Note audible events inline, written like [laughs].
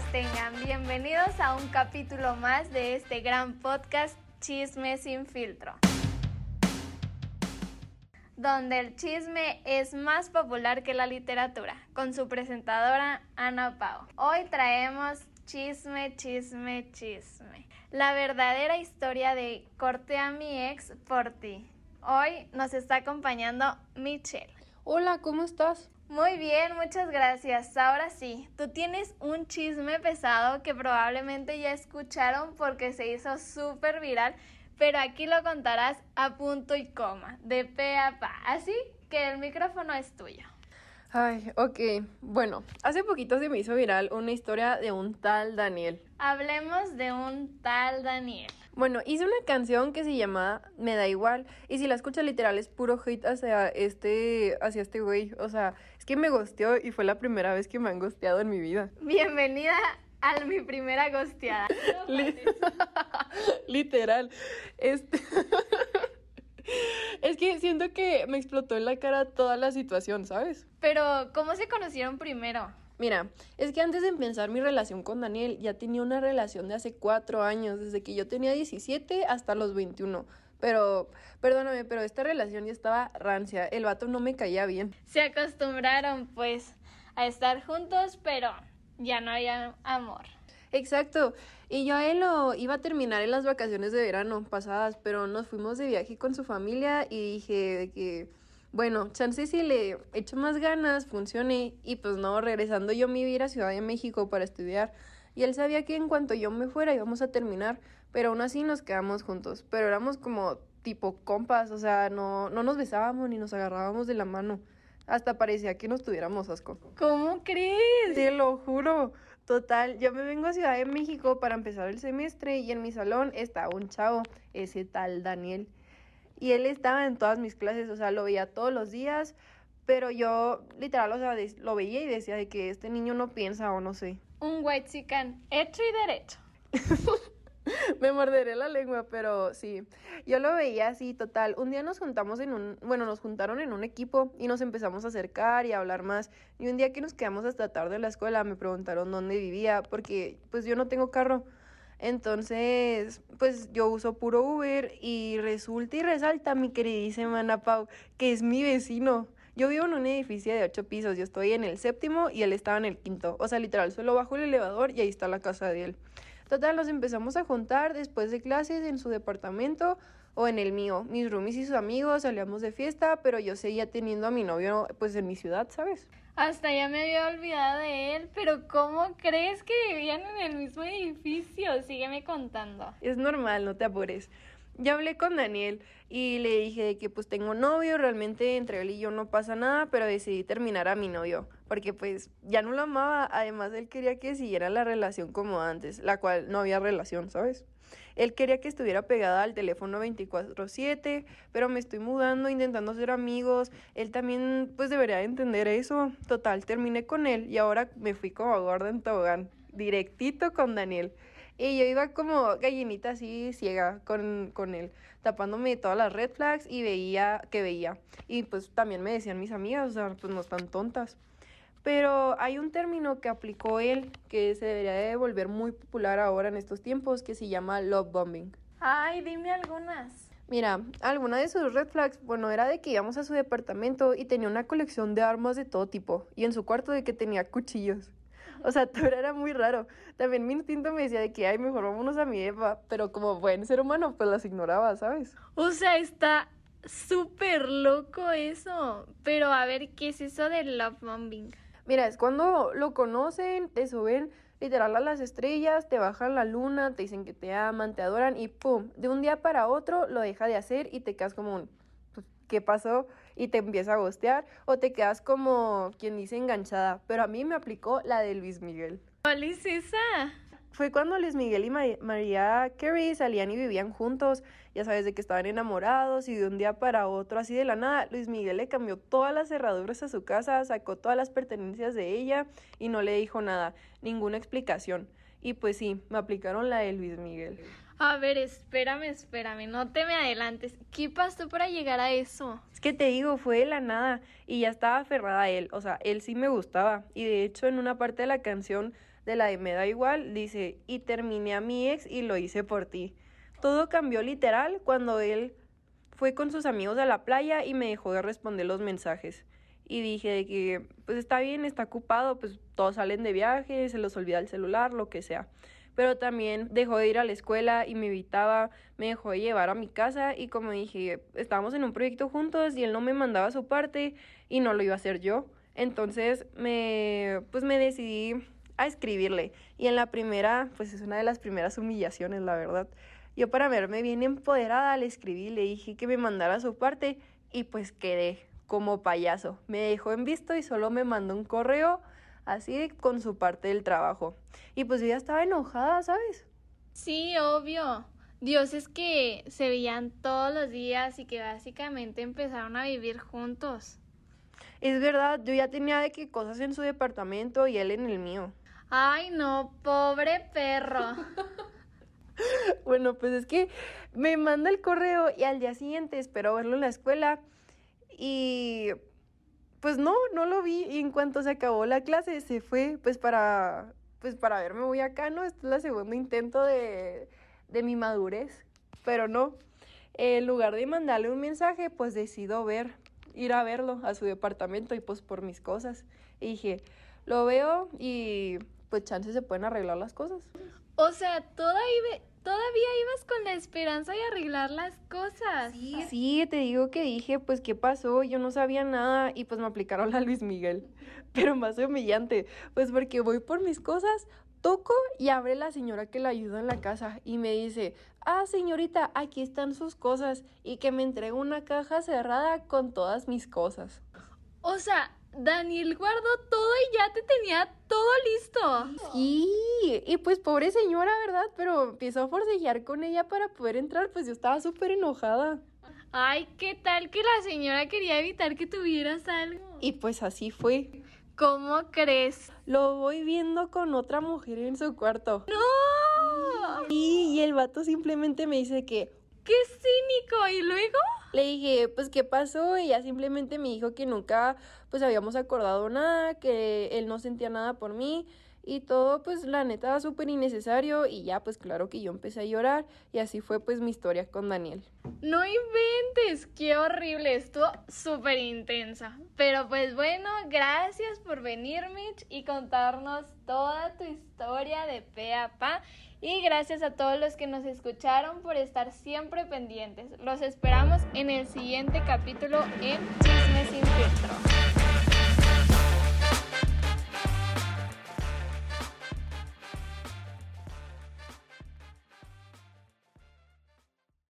tengan. Bienvenidos a un capítulo más de este gran podcast Chisme sin filtro. Donde el chisme es más popular que la literatura, con su presentadora Ana Pau. Hoy traemos chisme, chisme, chisme. La verdadera historia de Corté a mi ex por ti. Hoy nos está acompañando Michelle. Hola, ¿cómo estás? Muy bien, muchas gracias. Ahora sí, tú tienes un chisme pesado que probablemente ya escucharon porque se hizo súper viral, pero aquí lo contarás a punto y coma, de pe a pa. Así que el micrófono es tuyo. Ay, ok. Bueno, hace poquito se me hizo viral una historia de un tal Daniel. Hablemos de un tal Daniel. Bueno, hice una canción que se llama Me da igual. Y si la escuchas literal es puro hate hacia este, hacia este güey. O sea, es que me gosteó y fue la primera vez que me han gosteado en mi vida. Bienvenida a mi primera gosteada. [laughs] [laughs] literal. Este. [laughs] Es que siento que me explotó en la cara toda la situación, ¿sabes? Pero, ¿cómo se conocieron primero? Mira, es que antes de empezar mi relación con Daniel, ya tenía una relación de hace cuatro años, desde que yo tenía 17 hasta los 21. Pero, perdóname, pero esta relación ya estaba rancia. El vato no me caía bien. Se acostumbraron, pues, a estar juntos, pero ya no había amor. Exacto. Y yo a él lo iba a terminar en las vacaciones de verano pasadas, pero nos fuimos de viaje con su familia y dije que, bueno, chance si le echo más ganas, funcione. Y pues no, regresando yo me iba a ir a Ciudad de México para estudiar. Y él sabía que en cuanto yo me fuera íbamos a terminar, pero aún así nos quedamos juntos. Pero éramos como tipo compas, o sea, no, no nos besábamos ni nos agarrábamos de la mano. Hasta parecía que nos tuviéramos asco. ¿Cómo crees? Te lo juro. Total, yo me vengo a Ciudad de México para empezar el semestre y en mi salón está un chavo, ese tal Daniel. Y él estaba en todas mis clases, o sea, lo veía todos los días, pero yo literal, o sea, lo veía y decía de que este niño no piensa o no sé. Un white chican hecho y derecho. [laughs] Me morderé la lengua, pero sí. Yo lo veía así, total. Un día nos juntamos en un, bueno, nos juntaron en un equipo y nos empezamos a acercar y a hablar más. Y un día que nos quedamos hasta tarde en la escuela, me preguntaron dónde vivía, porque pues yo no tengo carro. Entonces, pues yo uso puro Uber y resulta y resalta, mi queridísima Ana Pau, que es mi vecino. Yo vivo en un edificio de ocho pisos, yo estoy en el séptimo y él estaba en el quinto. O sea, literal, solo bajo el elevador y ahí está la casa de él. Total, nos empezamos a juntar después de clases en su departamento o en el mío. Mis roomies y sus amigos salíamos de fiesta, pero yo seguía teniendo a mi novio pues en mi ciudad, ¿sabes? Hasta ya me había olvidado de él, pero ¿cómo crees que vivían en el mismo edificio? Sígueme contando. Es normal, no te apures ya hablé con Daniel y le dije que pues tengo novio, realmente entre él y yo no pasa nada, pero decidí terminar a mi novio, porque pues ya no lo amaba, además él quería que siguiera la relación como antes, la cual no había relación, ¿sabes? Él quería que estuviera pegada al teléfono 24/7, pero me estoy mudando, intentando ser amigos, él también pues debería entender eso. Total, terminé con él y ahora me fui como gorda en tobogán, directito con Daniel. Y yo iba como gallinita así ciega con, con él, tapándome todas las red flags y veía que veía. Y pues también me decían mis amigas, o sea, pues no están tontas. Pero hay un término que aplicó él que se debería de volver muy popular ahora en estos tiempos que se llama love bombing. Ay, dime algunas. Mira, alguna de sus red flags, bueno, era de que íbamos a su departamento y tenía una colección de armas de todo tipo. Y en su cuarto de que tenía cuchillos. [laughs] O sea, todo era muy raro. También mi instinto me decía de que, ay, mejor vámonos a mi Eva. Pero como buen ser humano, pues las ignoraba, ¿sabes? O sea, está súper loco eso. Pero a ver, ¿qué es eso del love bombing? Mira, es cuando lo conocen, te suben literal a las estrellas, te bajan la luna, te dicen que te aman, te adoran y pum, de un día para otro lo deja de hacer y te quedas como un qué pasó y te empieza a gostear o te quedas como quien dice enganchada. Pero a mí me aplicó la de Luis Miguel. ¿Cuál es esa? Fue cuando Luis Miguel y María Carey salían y vivían juntos, ya sabes, de que estaban enamorados y de un día para otro, así de la nada, Luis Miguel le cambió todas las cerraduras a su casa, sacó todas las pertenencias de ella y no le dijo nada, ninguna explicación. Y pues sí, me aplicaron la de Luis Miguel. A ver, espérame, espérame, no te me adelantes. ¿Qué pasó para llegar a eso? Es que te digo, fue de la nada y ya estaba aferrada a él. O sea, él sí me gustaba. Y de hecho, en una parte de la canción, de la de Me da igual, dice, y terminé a mi ex y lo hice por ti. Todo cambió literal cuando él fue con sus amigos a la playa y me dejó de responder los mensajes. Y dije que, pues está bien, está ocupado, pues todos salen de viaje, se los olvida el celular, lo que sea. Pero también dejó de ir a la escuela y me evitaba, me dejó de llevar a mi casa y como dije, estábamos en un proyecto juntos y él no me mandaba su parte y no lo iba a hacer yo. Entonces me, pues me decidí a escribirle. Y en la primera, pues es una de las primeras humillaciones, la verdad. Yo para verme bien empoderada le escribí, le dije que me mandara su parte y pues quedé como payaso. Me dejó en visto y solo me mandó un correo así con su parte del trabajo. Y pues ella estaba enojada, ¿sabes? Sí, obvio. Dios es que se veían todos los días y que básicamente empezaron a vivir juntos. Es verdad, yo ya tenía de que cosas en su departamento y él en el mío. Ay, no, pobre perro. [laughs] bueno, pues es que me manda el correo y al día siguiente espero verlo en la escuela y pues no, no lo vi y en cuanto se acabó la clase se fue pues para pues para verme muy acá, ¿no? Este es el segundo intento de, de mi madurez, pero no. En lugar de mandarle un mensaje, pues decido ver ir a verlo a su departamento y pues por mis cosas. Y dije, lo veo y pues chances se pueden arreglar las cosas. O sea, ibas con la esperanza de arreglar las cosas. Sí, sí, te digo que dije, pues, ¿qué pasó? Yo no sabía nada y pues me aplicaron la Luis Miguel. [laughs] Pero más humillante, pues porque voy por mis cosas, Toco y abre la señora que la ayuda en la casa y me dice, ah señorita, aquí están sus cosas y que me entrega una caja cerrada con todas mis cosas. O sea, Daniel guardó todo y ya te tenía todo listo. Sí, y pues pobre señora, ¿verdad? Pero empezó a forcejear con ella para poder entrar, pues yo estaba súper enojada. Ay, ¿qué tal que la señora quería evitar que tuvieras algo? Y pues así fue. ¿Cómo crees? Lo voy viendo con otra mujer en su cuarto. ¡No! Y, y el vato simplemente me dice que... ¡Qué cínico! ¿Y luego? Le dije, pues, ¿qué pasó? Ella simplemente me dijo que nunca, pues, habíamos acordado nada, que él no sentía nada por mí y todo pues la neta súper innecesario y ya pues claro que yo empecé a llorar y así fue pues mi historia con Daniel. No inventes, qué horrible, estuvo súper intensa. Pero pues bueno, gracias por venir Mitch y contarnos toda tu historia de pe a pa. Y gracias a todos los que nos escucharon por estar siempre pendientes. Los esperamos en el siguiente capítulo en Chisme sin filtro.